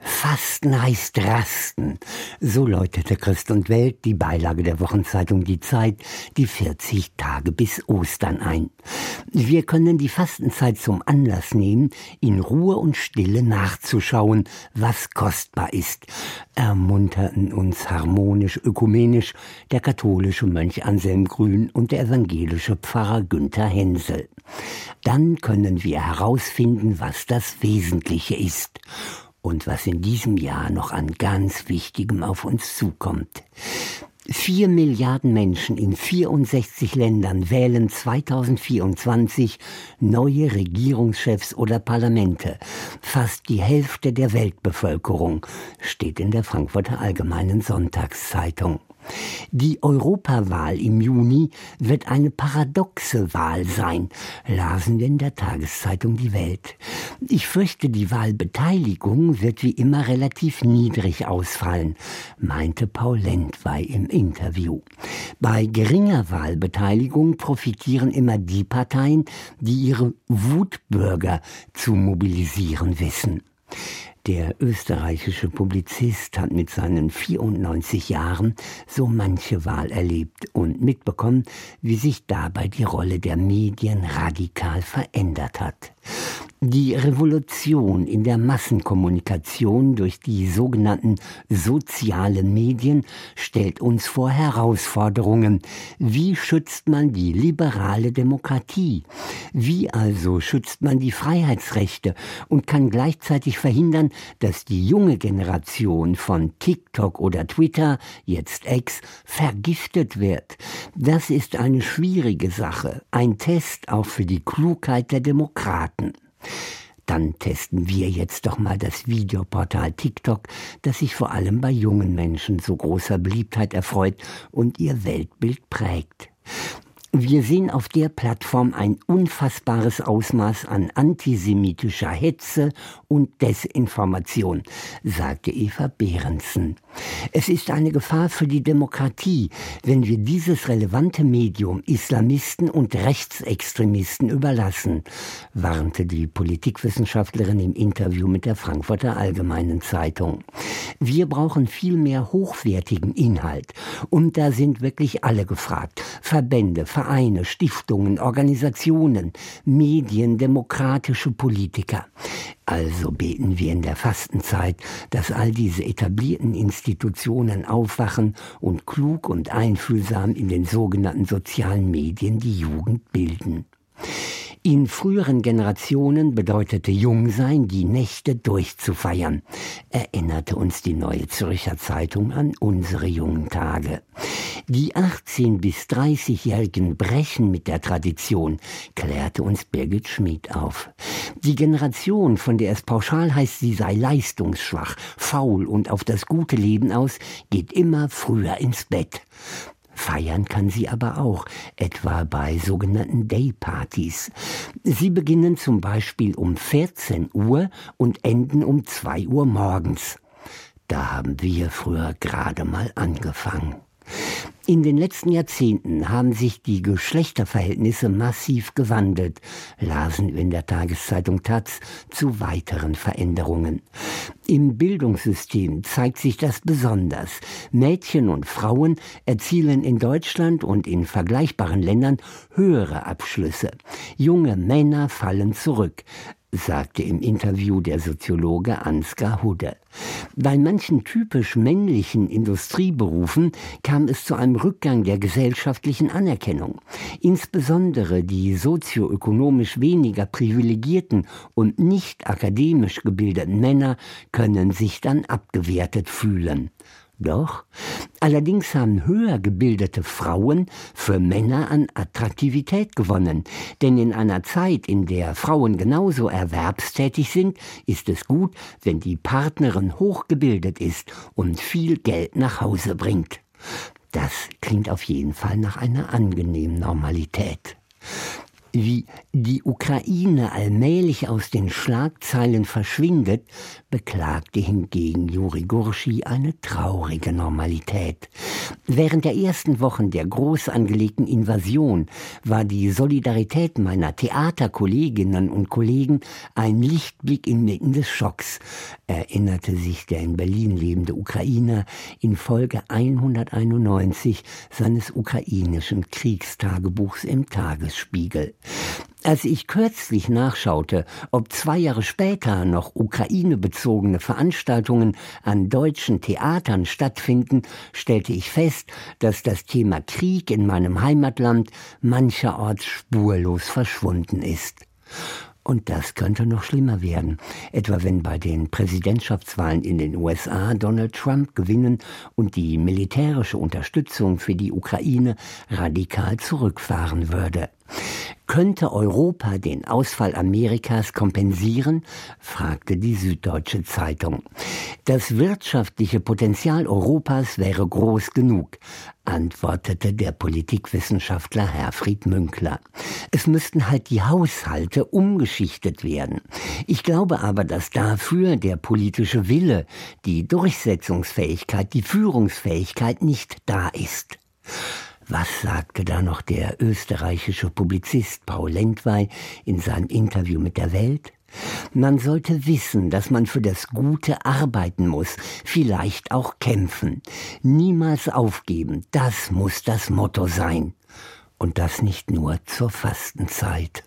Fasten heißt Rasten. So läutete Christ und Welt, die Beilage der Wochenzeitung Die Zeit, die 40 Tage bis Ostern ein. Wir können die Fastenzeit zum Anlass nehmen, in Ruhe und Stille nachzuschauen, was kostbar ist, ermunterten uns harmonisch ökumenisch der katholische Mönch Anselm Grün und der evangelische Pfarrer Günther Hensel. Dann können wir herausfinden, was das Wesentliche ist und was in diesem Jahr noch an ganz Wichtigem auf uns zukommt. Vier Milliarden Menschen in 64 Ländern wählen 2024 neue Regierungschefs oder Parlamente. Fast die Hälfte der Weltbevölkerung steht in der Frankfurter Allgemeinen Sonntagszeitung. Die Europawahl im Juni wird eine paradoxe Wahl sein, lasen wir in der Tageszeitung Die Welt. Ich fürchte, die Wahlbeteiligung wird wie immer relativ niedrig ausfallen, meinte Paul Lendwey im Interview. Bei geringer Wahlbeteiligung profitieren immer die Parteien, die ihre Wutbürger zu mobilisieren wissen. Der österreichische Publizist hat mit seinen 94 Jahren so manche Wahl erlebt und mitbekommen, wie sich dabei die Rolle der Medien radikal verändert hat. Die Revolution in der Massenkommunikation durch die sogenannten sozialen Medien stellt uns vor Herausforderungen. Wie schützt man die liberale Demokratie? Wie also schützt man die Freiheitsrechte und kann gleichzeitig verhindern, dass die junge Generation von TikTok oder Twitter, jetzt Ex, vergiftet wird? Das ist eine schwierige Sache, ein Test auch für die Klugheit der Demokraten. Dann testen wir jetzt doch mal das Videoportal TikTok, das sich vor allem bei jungen Menschen so großer Beliebtheit erfreut und ihr Weltbild prägt. Wir sehen auf der Plattform ein unfassbares Ausmaß an antisemitischer Hetze und Desinformation, sagte Eva Behrensen. Es ist eine Gefahr für die Demokratie, wenn wir dieses relevante Medium Islamisten und Rechtsextremisten überlassen, warnte die Politikwissenschaftlerin im Interview mit der Frankfurter Allgemeinen Zeitung. Wir brauchen viel mehr hochwertigen Inhalt. Und da sind wirklich alle gefragt. Verbände, Vereine, Stiftungen, Organisationen, Medien, demokratische Politiker. Also beten wir in der Fastenzeit, dass all diese etablierten Institutionen aufwachen und klug und einfühlsam in den sogenannten sozialen Medien die Jugend bilden. In früheren Generationen bedeutete Jungsein, die Nächte durchzufeiern, erinnerte uns die Neue Zürcher Zeitung an unsere jungen Tage. Die 18- bis 30-Jährigen brechen mit der Tradition, klärte uns Birgit Schmid auf. Die Generation, von der es pauschal heißt, sie sei leistungsschwach, faul und auf das gute Leben aus, geht immer früher ins Bett. Feiern kann sie aber auch, etwa bei sogenannten Daypartys. Sie beginnen zum Beispiel um 14 Uhr und enden um 2 Uhr morgens. Da haben wir früher gerade mal angefangen. In den letzten Jahrzehnten haben sich die Geschlechterverhältnisse massiv gewandelt, lasen wir in der Tageszeitung Taz zu weiteren Veränderungen. Im Bildungssystem zeigt sich das besonders. Mädchen und Frauen erzielen in Deutschland und in vergleichbaren Ländern höhere Abschlüsse. Junge Männer fallen zurück sagte im Interview der Soziologe Ansgar Hudde. Bei manchen typisch männlichen Industrieberufen kam es zu einem Rückgang der gesellschaftlichen Anerkennung. Insbesondere die sozioökonomisch weniger privilegierten und nicht akademisch gebildeten Männer können sich dann abgewertet fühlen. Doch, allerdings haben höher gebildete Frauen für Männer an Attraktivität gewonnen, denn in einer Zeit, in der Frauen genauso erwerbstätig sind, ist es gut, wenn die Partnerin hochgebildet ist und viel Geld nach Hause bringt. Das klingt auf jeden Fall nach einer angenehmen Normalität. Wie die Ukraine allmählich aus den Schlagzeilen verschwindet, beklagte hingegen Juri Gurschi eine traurige Normalität. Während der ersten Wochen der groß angelegten Invasion war die Solidarität meiner Theaterkolleginnen und Kollegen ein Lichtblick inmitten des Schocks, erinnerte sich der in Berlin lebende Ukrainer in Folge 191 seines ukrainischen Kriegstagebuchs im Tagesspiegel. Als ich kürzlich nachschaute, ob zwei Jahre später noch ukrainebezogene Veranstaltungen an deutschen Theatern stattfinden, stellte ich fest, dass das Thema Krieg in meinem Heimatland mancherorts spurlos verschwunden ist. Und das könnte noch schlimmer werden, etwa wenn bei den Präsidentschaftswahlen in den USA Donald Trump gewinnen und die militärische Unterstützung für die Ukraine radikal zurückfahren würde. Könnte Europa den Ausfall Amerikas kompensieren? fragte die Süddeutsche Zeitung. Das wirtschaftliche Potenzial Europas wäre groß genug, antwortete der Politikwissenschaftler Herfried Münkler. Es müssten halt die Haushalte umgeschichtet werden. Ich glaube aber, dass dafür der politische Wille, die Durchsetzungsfähigkeit, die Führungsfähigkeit nicht da ist. Was sagte da noch der österreichische Publizist Paul Lentwey in seinem Interview mit der Welt? Man sollte wissen, dass man für das Gute arbeiten muss, vielleicht auch kämpfen. Niemals aufgeben, das muss das Motto sein. Und das nicht nur zur Fastenzeit.